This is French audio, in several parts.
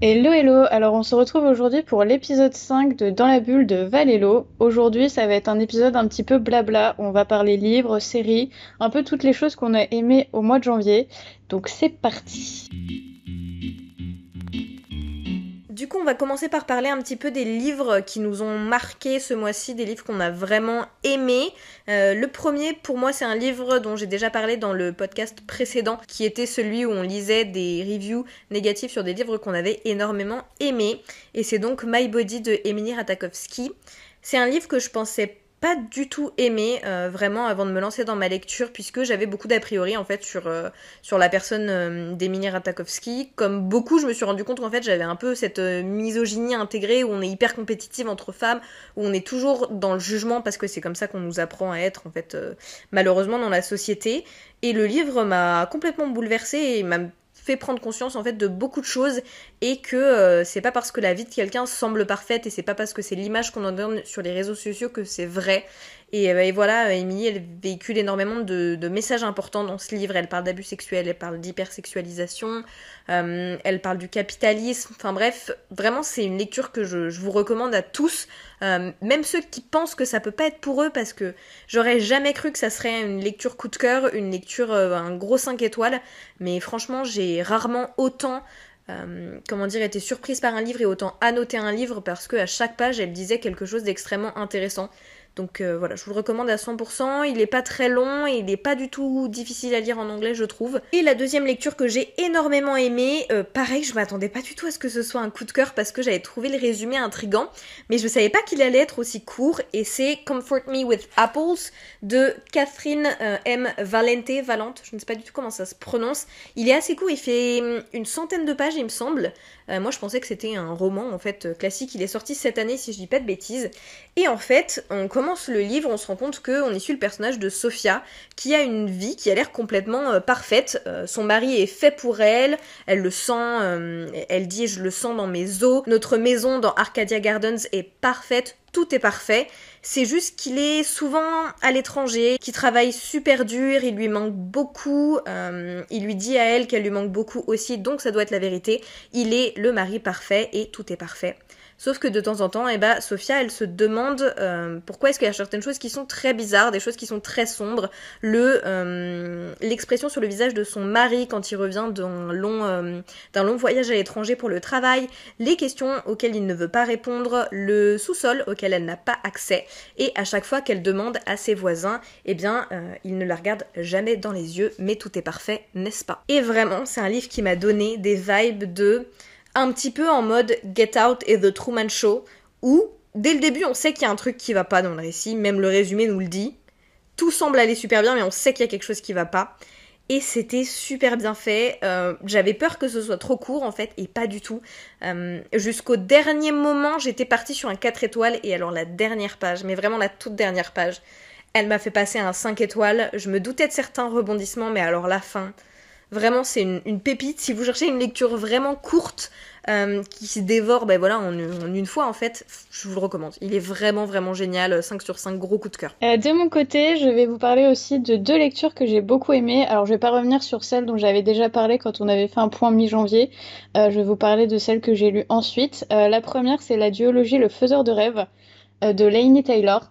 Hello hello, alors on se retrouve aujourd'hui pour l'épisode 5 de Dans la bulle de Valélo. Aujourd'hui ça va être un épisode un petit peu blabla, on va parler livres, séries, un peu toutes les choses qu'on a aimées au mois de janvier. Donc c'est parti du coup, on va commencer par parler un petit peu des livres qui nous ont marqué ce mois-ci, des livres qu'on a vraiment aimés. Euh, le premier, pour moi, c'est un livre dont j'ai déjà parlé dans le podcast précédent, qui était celui où on lisait des reviews négatives sur des livres qu'on avait énormément aimés. Et c'est donc My Body de Emily Ratakowski. C'est un livre que je pensais pas du tout aimé euh, vraiment avant de me lancer dans ma lecture puisque j'avais beaucoup d'a priori en fait sur, euh, sur la personne euh, d'Emilie Ratakowski. Comme beaucoup, je me suis rendu compte qu'en fait j'avais un peu cette misogynie intégrée où on est hyper compétitive entre femmes, où on est toujours dans le jugement parce que c'est comme ça qu'on nous apprend à être en fait malheureusement dans la société. Et le livre m'a complètement bouleversée et m'a prendre conscience en fait de beaucoup de choses et que euh, c'est pas parce que la vie de quelqu'un semble parfaite et c'est pas parce que c'est l'image qu'on en donne sur les réseaux sociaux que c'est vrai. Et, euh, voilà, Émilie, elle véhicule énormément de, messages importants dans ce livre. Elle parle d'abus sexuels, elle parle d'hypersexualisation, euh, elle parle du capitalisme. Enfin bref, vraiment, c'est une lecture que je, vous recommande à tous, même ceux qui pensent que ça peut pas être pour eux, parce que j'aurais jamais cru que ça serait une lecture coup de cœur, une lecture, un gros 5 étoiles. Mais franchement, j'ai rarement autant euh, comment dire, été surprise par un livre et autant annoter un livre parce que à chaque page elle disait quelque chose d'extrêmement intéressant. Donc euh, voilà, je vous le recommande à 100%. Il n'est pas très long et il n'est pas du tout difficile à lire en anglais, je trouve. Et la deuxième lecture que j'ai énormément aimée, euh, pareil, je m'attendais pas du tout à ce que ce soit un coup de cœur parce que j'avais trouvé le résumé intrigant, mais je savais pas qu'il allait être aussi court. Et c'est Comfort Me with Apples de Catherine euh, M. Valente, Valente, je ne sais pas du tout comment ça se prononce. Il est assez court, il fait hum, une centaine de pages, il me semble. Moi, je pensais que c'était un roman en fait classique. Il est sorti cette année, si je dis pas de bêtises. Et en fait, on commence le livre, on se rend compte qu'on est suit le personnage de Sophia, qui a une vie qui a l'air complètement euh, parfaite. Euh, son mari est fait pour elle, elle le sent, euh, elle dit je le sens dans mes os. Notre maison dans Arcadia Gardens est parfaite, tout est parfait. C'est juste qu'il est souvent à l'étranger, qu'il travaille super dur, il lui manque beaucoup, il lui dit à elle qu'elle lui manque beaucoup aussi, donc ça doit être la vérité. Il est le mari parfait et tout est parfait. Sauf que de temps en temps, eh ben, Sophia, elle se demande euh, pourquoi est-ce qu'il y a certaines choses qui sont très bizarres, des choses qui sont très sombres. Le euh, l'expression sur le visage de son mari quand il revient d'un long, euh, d'un long voyage à l'étranger pour le travail, les questions auxquelles il ne veut pas répondre, le sous-sol auquel elle n'a pas accès, et à chaque fois qu'elle demande à ses voisins, eh bien, ils ne la regardent jamais dans les yeux, mais tout est parfait, n'est-ce pas? Et vraiment, c'est un livre qui m'a donné des vibes de un petit peu en mode Get Out et The Truman Show, où dès le début on sait qu'il y a un truc qui va pas dans le récit, même le résumé nous le dit. Tout semble aller super bien, mais on sait qu'il y a quelque chose qui va pas. Et c'était super bien fait. Euh, j'avais peur que ce soit trop court en fait, et pas du tout. Euh, jusqu'au dernier moment, j'étais partie sur un 4 étoiles, et alors la dernière page, mais vraiment la toute dernière page, elle m'a fait passer un 5 étoiles. Je me doutais de certains rebondissements, mais alors la fin, Vraiment, c'est une, pépite. Si vous cherchez une lecture vraiment courte, euh, qui se dévore ben voilà, en, une fois, en fait, je vous le recommande. Il est vraiment, vraiment génial. 5 sur 5, gros coup de cœur. Euh, de mon côté, je vais vous parler aussi de deux lectures que j'ai beaucoup aimées. Alors, je vais pas revenir sur celles dont j'avais déjà parlé quand on avait fait un point mi-janvier. Euh, je vais vous parler de celles que j'ai lues ensuite. la première, c'est la duologie Le Faiseur de rêves de Lainey Taylor.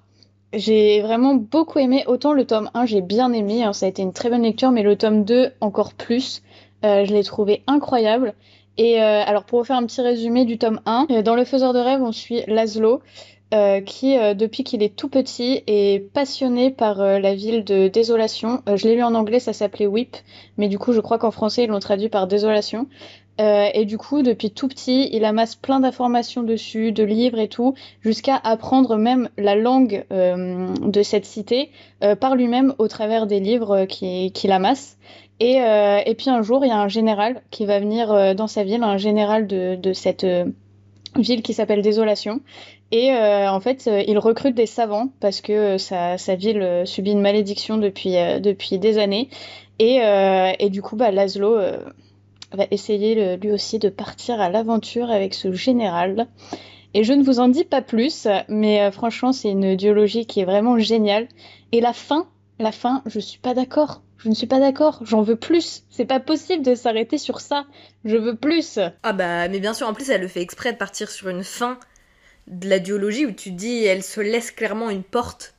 J'ai vraiment beaucoup aimé. Autant le tome 1, j'ai bien aimé. Hein, ça a été une très bonne lecture, mais le tome 2, encore plus. Euh, je l'ai trouvé incroyable. Et euh, alors, pour vous faire un petit résumé du tome 1, euh, dans Le Faiseur de rêve, on suit Laszlo. qui, depuis qu'il est tout petit, est passionné par la ville de Désolation. je l'ai lu en anglais, ça s'appelait Whip, mais du coup, je crois qu'en français, ils l'ont traduit par Désolation. Euh, et du coup, depuis tout petit, il amasse plein d'informations dessus, de livres et tout, jusqu'à apprendre même la langue euh, de cette cité euh, par lui-même au travers des livres qu'il amasse. Et, et, puis un jour, il y a un général qui va venir dans sa ville, un général de, de cette ville qui s'appelle Désolation. Et en fait, il recrute des savants parce que sa, sa ville subit une malédiction depuis, depuis des années. Et, et du coup, bah, Laszlo va essayer lui aussi de partir à l'aventure avec ce général. Et je ne vous en dis pas plus, mais euh, franchement, c'est une duologie qui est vraiment géniale. Et la fin, la fin, je suis pas d'accord. Je ne suis pas d'accord, j'en veux plus. C'est pas possible de s'arrêter sur ça. Je veux plus. Ah bah, mais bien sûr, en plus, elle le fait exprès de partir sur une fin de la duologie où tu dis elle se laisse clairement une porte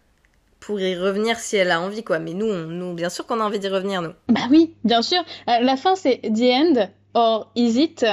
pour y revenir si elle a envie, quoi. Mais nous, nous bien sûr qu'on a envie d'y revenir, nous. Bah oui, bien sûr. Euh, la fin, c'est The End, or is it?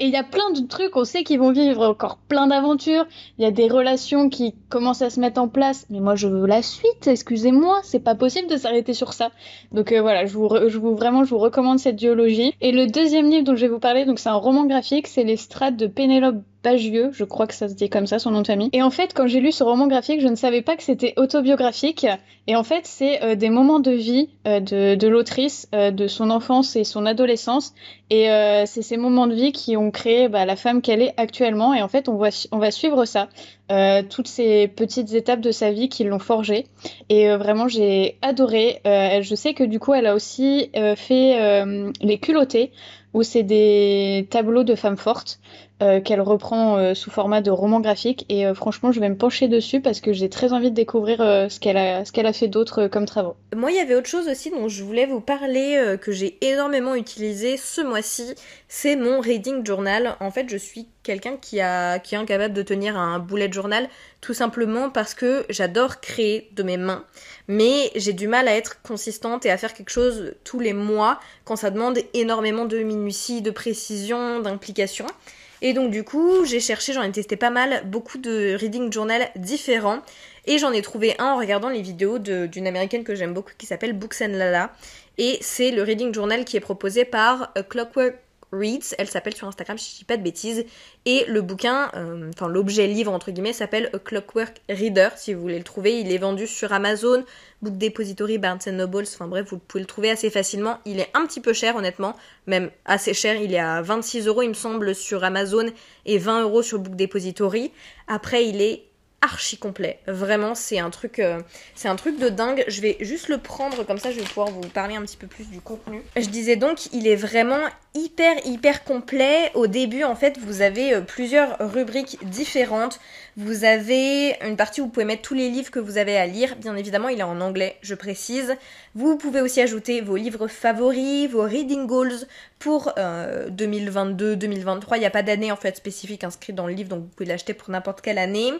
Et il y a plein de trucs, on sait qu'ils vont vivre encore plein d'aventures. Il y a des relations qui commencent à se mettre en place. Mais moi, je veux la suite, excusez-moi. C'est pas possible de s'arrêter sur ça. Donc euh, voilà, je vous, je vous, vraiment, je vous recommande cette duologie. Et le deuxième livre dont je vais vous parler, donc c'est un roman graphique, c'est Les Strates de Pénélope Bagieux, je crois que ça se dit comme ça, son nom de famille. Et en fait, quand j'ai lu ce roman graphique, je ne savais pas que c'était autobiographique. Et en fait, c'est euh, des moments de vie euh, de, l'autrice, euh, de son enfance et son adolescence. Et c'est ces moments de vie qui ont créé bah, la femme qu'elle est actuellement. Et en fait, on on va suivre ça. toutes ces petites étapes de sa vie qui l'ont forgée. Et vraiment, j'ai adoré. je sais que du coup, elle a aussi fait Les culottés, où c'est des tableaux de femmes fortes. Euh, qu'elle reprend euh, sous format de roman graphique. Et euh, franchement, je vais me pencher dessus parce que j'ai très envie de découvrir ce qu'elle a, ce qu'elle a fait d'autre comme travaux. Moi, il y avait autre chose aussi dont je voulais vous parler, que j'ai énormément utilisé ce mois-ci. C'est mon reading journal. En fait, je suis quelqu'un qui, est incapable de tenir un bullet journal, tout simplement parce que j'adore créer de mes mains. Mais j'ai du mal à être consistante et à faire quelque chose tous les mois quand ça demande énormément de minutie, de précision, d'implication. Et donc du coup, j'ai cherché, j'en ai testé pas mal, beaucoup de reading journal différents. Et j'en ai trouvé un en regardant les vidéos d'une américaine que j'aime beaucoup qui s'appelle Books and Lala. Et c'est le reading journal qui est proposé par A Clockwork Reads, elle s'appelle sur Instagram, je dis pas de bêtises, et le bouquin, euh, enfin l'objet livre entre guillemets, s'appelle A Clockwork Reader, si vous voulez le trouver, il est vendu sur Amazon, Book Depository, Barnes Nobles, enfin bref, vous pouvez le trouver assez facilement, il est un petit peu cher honnêtement, même assez cher, il est à 26 euros il me semble sur Amazon, et 20 euros sur Book Depository, après il est archi complet. Vraiment, c'est un truc, euh, c'est un truc de dingue. Je vais juste le prendre comme ça, je vais pouvoir vous parler un petit peu plus du contenu. Je disais donc, il est vraiment hyper hyper complet. Au début, en fait, vous avez euh, plusieurs rubriques différentes. Vous avez une partie où vous pouvez mettre tous les livres que vous avez à lire. Bien évidemment, il est en anglais, je précise. Vous pouvez aussi ajouter vos livres favoris, vos reading goals pour 2022, euh, 2023. Il n'y a pas d'année en fait spécifique inscrite dans le livre, donc vous pouvez l'acheter pour n'importe quelle année.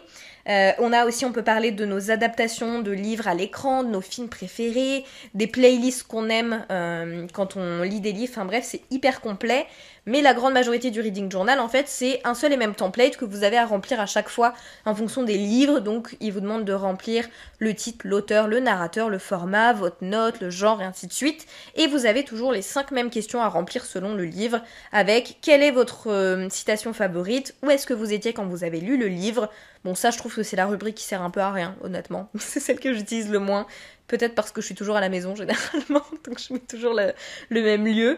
Euh, on a aussi, on peut parler de nos adaptations de livres à l'écran, de nos films préférés, des playlists qu'on aime quand on lit des livres. Enfin bref, c'est hyper complet. Mais la grande majorité du reading journal, en fait, c'est un seul et même template que vous avez à remplir à chaque fois en fonction des livres. Donc, il vous demande de remplir le titre, l'auteur, le narrateur, le format, votre note, le genre et ainsi de suite. Et vous avez toujours les cinq mêmes questions à remplir selon le livre avec quelle est votre euh, citation favorite, où est-ce que vous étiez quand vous avez lu le livre. Bon, ça, je trouve que c'est la rubrique qui sert un peu à rien, honnêtement. c'est celle que j'utilise le moins. Peut-être parce que je suis toujours à la maison généralement, donc je mets toujours le même lieu.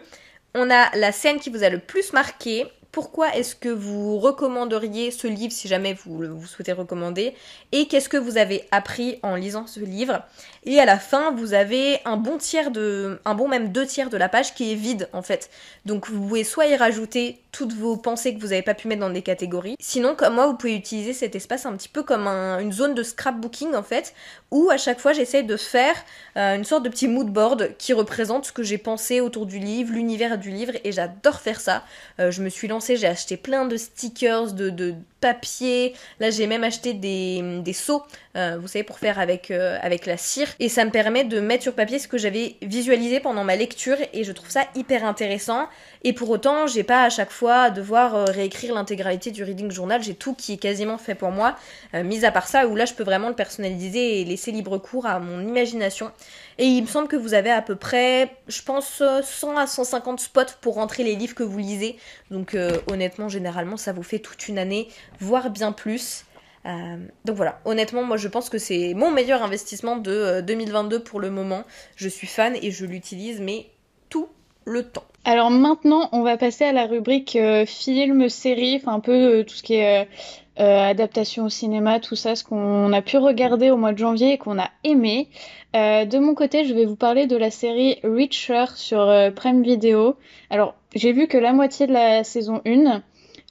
On a la scène qui vous a le plus marqué, pourquoi est-ce que vous recommanderiez ce livre si jamais vous, vous souhaitez recommander? Et qu'est-ce que vous avez appris en lisant ce livre? Et à la fin vous avez un bon tiers de un bon même deux tiers de la page qui est vide en fait donc vous pouvez soit y rajouter toutes vos pensées que vous n'avez pas pu mettre dans des catégories sinon comme moi vous pouvez utiliser cet espace un petit peu comme une zone de scrapbooking en fait où à chaque fois j'essaie de faire euh, une sorte de petit mood board qui représente ce que j'ai pensé autour du livre l'univers du livre et j'adore faire ça euh, je me suis lancée j'ai acheté plein de stickers, de, papier. Là, j'ai même acheté des, des seaux, euh, vous savez, pour faire avec, avec la cire. Et ça me permet de mettre sur papier ce que j'avais visualisé pendant ma lecture et je trouve ça hyper intéressant. Et pour autant, j'ai pas à chaque fois à devoir euh, réécrire l'intégralité du reading journal. J'ai tout qui est quasiment fait pour moi, mis à part ça, où là, je peux vraiment le personnaliser et laisser libre cours à mon imagination. Et il me semble que vous avez à peu près, je pense, 100 à 150 spots pour rentrer les livres que vous lisez. Donc honnêtement, généralement, ça vous fait toute une année voire bien plus. Euh, donc voilà, honnêtement, moi je pense que c'est mon meilleur investissement de 2022 euh, pour le moment. Je suis fan et je l'utilise, mais tout le temps. Alors maintenant, on va passer à la rubrique euh, film, série, enfin un peu tout ce qui est adaptation au cinéma, tout ça, ce qu'on a pu regarder au mois de janvier et qu'on a aimé. de mon côté, je vais vous parler de la série Reacher sur Prime Video. Alors, j'ai vu que la moitié de la saison 1.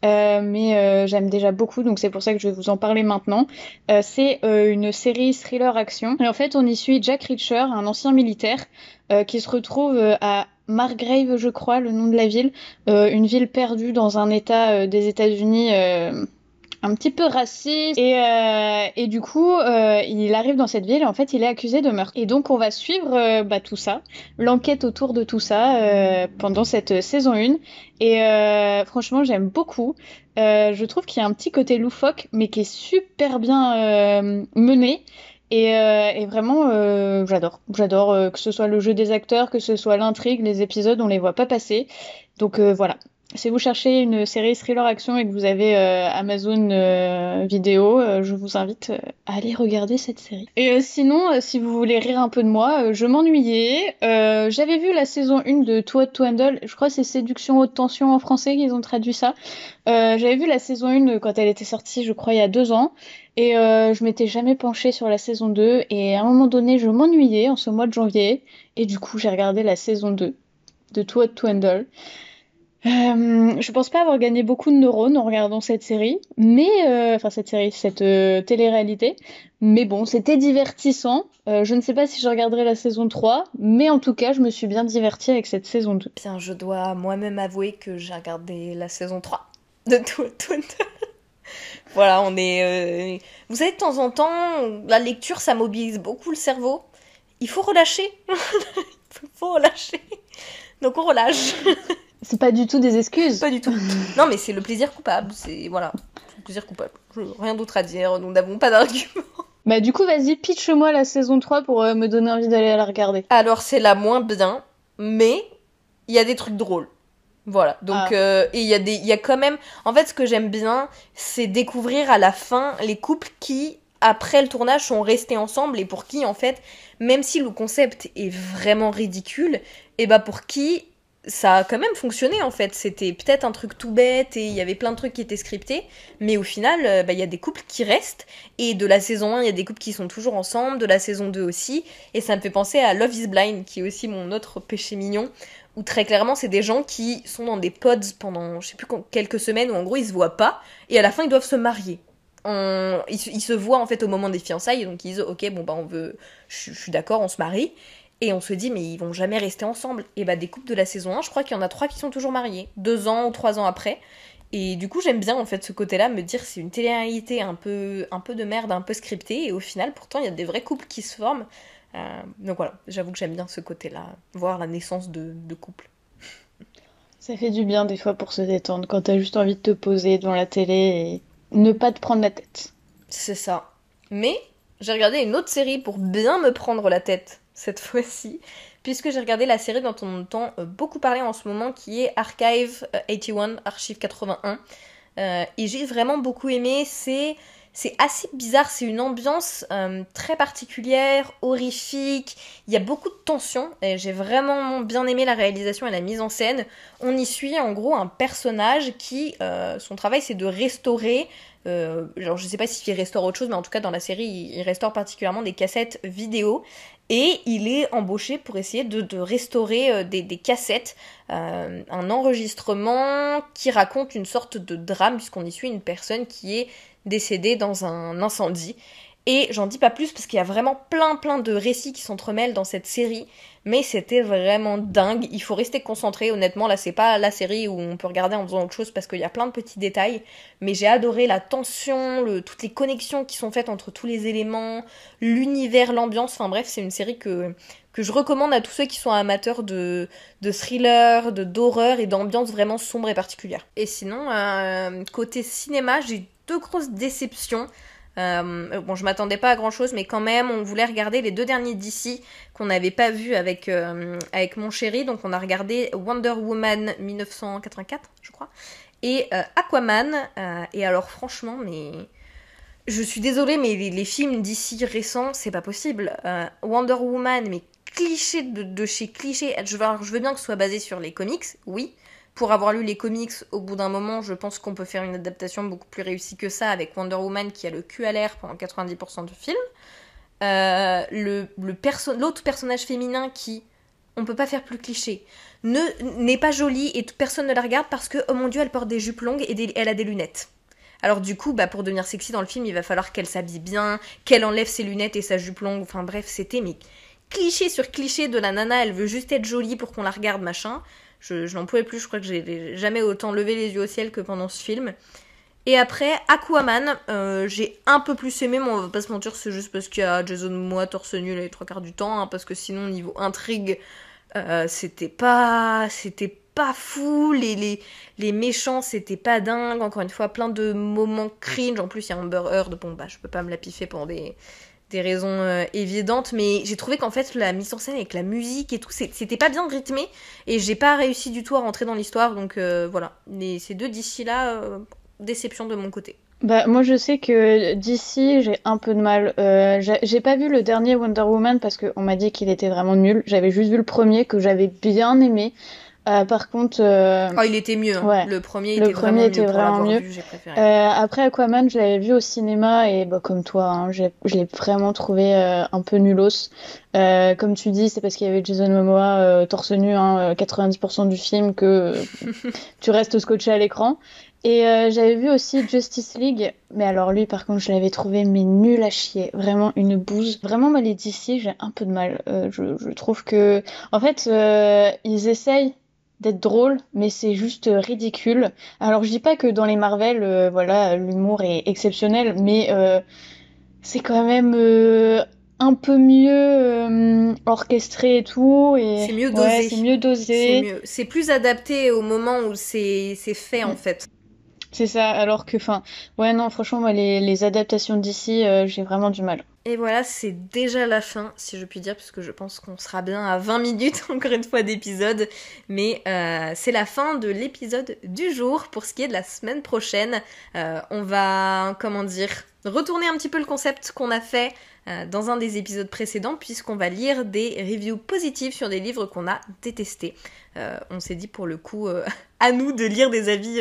Mais j'aime déjà beaucoup, donc c'est pour ça que je vais vous en parler maintenant. c'est une série thriller action. Et en fait, on y suit Jack Reacher, un ancien militaire, qui se retrouve à Margrave, je crois, le nom de la ville, une ville perdue dans un état des États-Unis un petit peu raciste. Et, euh, et du coup euh, il arrive dans cette ville et en fait il est accusé de meurtre. Et donc on va suivre euh, bah, tout ça l'enquête autour de tout ça euh, pendant cette saison 1 et euh, franchement j'aime beaucoup. Je trouve qu'il y a un petit côté loufoque mais qui est super bien mené. Et, et, vraiment, j'adore. J'adore que ce soit le jeu des acteurs, que ce soit l'intrigue, les épisodes, on les voit pas passer. Donc voilà, si vous cherchez une série thriller action et que vous avez euh, Amazon euh, vidéo, euh, je vous invite à aller regarder cette série. Et sinon, si vous voulez rire un peu de moi, je m'ennuyais. J'avais vu la saison 1 de Too Hot to Handle, je crois que c'est Séduction haute tension en français qu'ils ont traduit ça. J'avais vu la saison 1 quand elle était sortie, je crois, il y a deux ans. Et je m'étais jamais penchée sur la saison 2. Et à un moment donné, je m'ennuyais en ce mois de janvier. Et du coup, j'ai regardé la saison 2 de Too Hot to Handle. Euh, je pense pas avoir gagné beaucoup de neurones en regardant cette série, mais euh, enfin cette série, cette euh, télé-réalité. Mais bon, c'était divertissant. Je ne sais pas si je regarderai la saison 3, mais en tout cas, je me suis bien divertie avec cette saison 2. Bien, je dois moi-même avouer que j'ai regardé la saison 3 de tout. voilà, on est. Vous savez, de temps en temps, la lecture, ça mobilise beaucoup le cerveau. Il faut relâcher. Il faut relâcher. Donc on relâche. C'est pas du tout des excuses. Pas du tout. non, mais c'est le plaisir coupable. C'est voilà, le plaisir coupable. Rien d'autre à dire. Nous n'avons pas d'argument. Bah du coup, vas-y, pitch-moi la saison 3 pour euh, me donner envie d'aller la regarder. Alors c'est la moins bien, mais il y a des trucs drôles. Voilà. Donc ah. euh, et il y a des il y a quand même en fait ce que j'aime bien, c'est découvrir à la fin les couples qui après le tournage sont restés ensemble et pour qui en fait même si le concept est vraiment ridicule, et bah pour qui ça a quand même fonctionné en fait. C'était peut-être un truc tout bête et il y avait plein de trucs qui étaient scriptés, mais au final, euh, bah, il y a des couples qui restent. Et de la saison 1, il y a des couples qui sont toujours ensemble, de la saison 2 aussi. Et ça me fait penser à Love is Blind, qui est aussi mon autre péché mignon, où très clairement, c'est des gens qui sont dans des pods pendant, je sais plus, quelques semaines, où en gros, ils se voient pas, et à la fin, ils doivent se marier. Ils, se voient en fait au moment des fiançailles, donc ils disent, ok, bon bah on veut, je suis d'accord, on se marie. Et on se dit, mais ils vont jamais rester ensemble. Et bah, des couples de la saison 1, je crois qu'il y en a trois qui sont toujours mariés, deux ans ou trois ans après. Et du coup, j'aime bien en fait ce côté-là, me dire c'est une télé-réalité un peu, un peu de merde, un peu scriptée. Et au final, pourtant, il y a des vrais couples qui se forment. Euh, donc voilà, j'avoue que j'aime bien ce côté-là, voir la naissance de, de couples. Ça fait du bien des fois pour se détendre, quand t'as juste envie de te poser devant la télé et ne pas te prendre la tête. C'est ça. Mais j'ai regardé une autre série pour bien me prendre la tête cette fois-ci, puisque j'ai regardé la série dont on entend euh, beaucoup parler en ce moment, qui est Archive 81, euh, Archive 81. Euh, et j'ai vraiment beaucoup aimé. C'est c'est assez bizarre, c'est une ambiance très particulière, horrifique, il y a beaucoup de tension, et j'ai vraiment bien aimé la réalisation et la mise en scène. On y suit en gros un personnage qui, son travail c'est de restaurer euh, je sais pas s'il restaure autre chose, mais en tout cas, dans la série, il, restaure particulièrement des cassettes vidéo. Et il est embauché pour essayer de, restaurer euh, des, cassettes, euh, un enregistrement qui raconte une sorte de drame, puisqu'on y suit une personne qui est décédée dans un incendie. Et j'en dis pas plus parce qu'il y a vraiment plein plein de récits qui s'entremêlent dans cette série, mais c'était vraiment dingue. Il faut rester concentré, honnêtement, là c'est pas la série où on peut regarder en faisant autre chose parce qu'il y a plein de petits détails, mais j'ai adoré la tension, toutes les connexions qui sont faites entre tous les éléments, l'univers, l'ambiance, enfin bref, c'est une série que, que je recommande à tous ceux qui sont amateurs de, de thriller, de d'horreur et d'ambiance vraiment sombre et particulière. Et sinon, euh, côté cinéma, j'ai deux grosses déceptions. Euh, bon, je m'attendais pas à grand chose, mais quand même, on voulait regarder les deux derniers d'ici qu'on n'avait pas vus avec, euh, avec mon chéri. Donc, on a regardé Wonder Woman 1984, je crois, et euh, Aquaman. et alors, franchement, mais. Je suis désolée, mais les, films d'ici récents, c'est pas possible. Wonder Woman, mais cliché de, de chez cliché. Je veux, je veux bien que ce soit basé sur les comics, oui pour avoir lu les comics, au bout d'un moment, je pense qu'on peut faire une adaptation beaucoup plus réussie que ça avec Wonder Woman qui a le cul à l'air pendant 90% du film. Euh, le, l'autre personnage féminin qui, on peut pas faire plus cliché. Ne n'est pas jolie et personne ne la regarde parce que oh mon dieu, elle porte des jupes longues et elle a des lunettes. Alors du coup, bah, pour devenir sexy dans le film, il va falloir qu'elle s'habille bien, qu'elle enlève ses lunettes et sa jupe longue. Enfin bref, c'était mais cliché sur cliché de la nana, elle veut juste être jolie pour qu'on la regarde, machin. Je, n'en pouvais plus, je crois que j'ai jamais autant levé les yeux au ciel que pendant ce film. Et après, Aquaman, euh, j'ai un peu plus aimé, mais on va pas se mentir, c'est juste parce qu'il y a Jason Momoa torse nu les trois quarts du temps, hein, parce que sinon, niveau intrigue, euh, c'était pas... C'était pas fou, les, les, méchants c'était pas dingue, encore une fois plein de moments cringe, en plus il y a Amber Heard, bon bah je peux pas me la piffer pour des, raisons euh, évidentes, mais j'ai trouvé qu'en fait la mise en scène avec la musique et tout, c'était pas bien rythmé, et j'ai pas réussi du tout à rentrer dans l'histoire, donc euh, voilà, les, ces deux d'ici là, euh, déception de mon côté. Bah, moi je sais que d'ici j'ai un peu de mal. j'ai pas vu le dernier Wonder Woman parce qu'on m'a dit qu'il était vraiment nul. J'avais juste vu le premier que j'avais bien aimé. Euh, par contre, euh... oh, il était mieux. Hein. Le premier était le premier vraiment était mieux. Vraiment mieux. Vu, euh, après Aquaman, je l'avais vu au cinéma et bah, comme toi, hein, je l'ai vraiment trouvé euh, un peu nulos. Euh, comme tu dis, c'est parce qu'il y avait Jason Momoa torse nu hein, 90% du film que tu restes scotché à l'écran. Et j'avais vu aussi Justice League, mais alors lui, par contre, je l'avais trouvé mais nul à chier, vraiment une bouse. Vraiment, mal les DC, j'ai un peu de mal. Je, je, trouve que, en fait, ils essayent d'être drôle, mais c'est juste euh, ridicule. Alors je dis pas que dans les Marvel, euh, voilà, l'humour est exceptionnel, mais euh, c'est quand même un peu mieux orchestré et tout. Et... C'est mieux dosé. c'est mieux dosé. C'est plus adapté au moment où c'est fait en fait. C'est ça, alors que, enfin, ouais, non, franchement, moi, les, adaptations d'ici, j'ai vraiment du mal. Et voilà, c'est déjà la fin, si je puis dire, puisque je pense qu'on sera bien à 20 minutes, encore une fois, d'épisode. Mais euh, c'est la fin de l'épisode du jour. Pour ce qui est de la semaine prochaine, euh, on va, comment dire, retourner un petit peu le concept qu'on a fait euh, dans un des épisodes précédents, puisqu'on va lire des reviews positives sur des livres qu'on a détestés. on s'est dit pour le coup à nous de lire des avis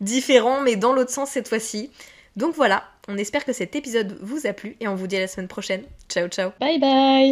différents, mais dans l'autre sens cette fois-ci. Donc voilà, on espère que cet épisode vous a plu et on vous dit à la semaine prochaine. Ciao ciao. Bye bye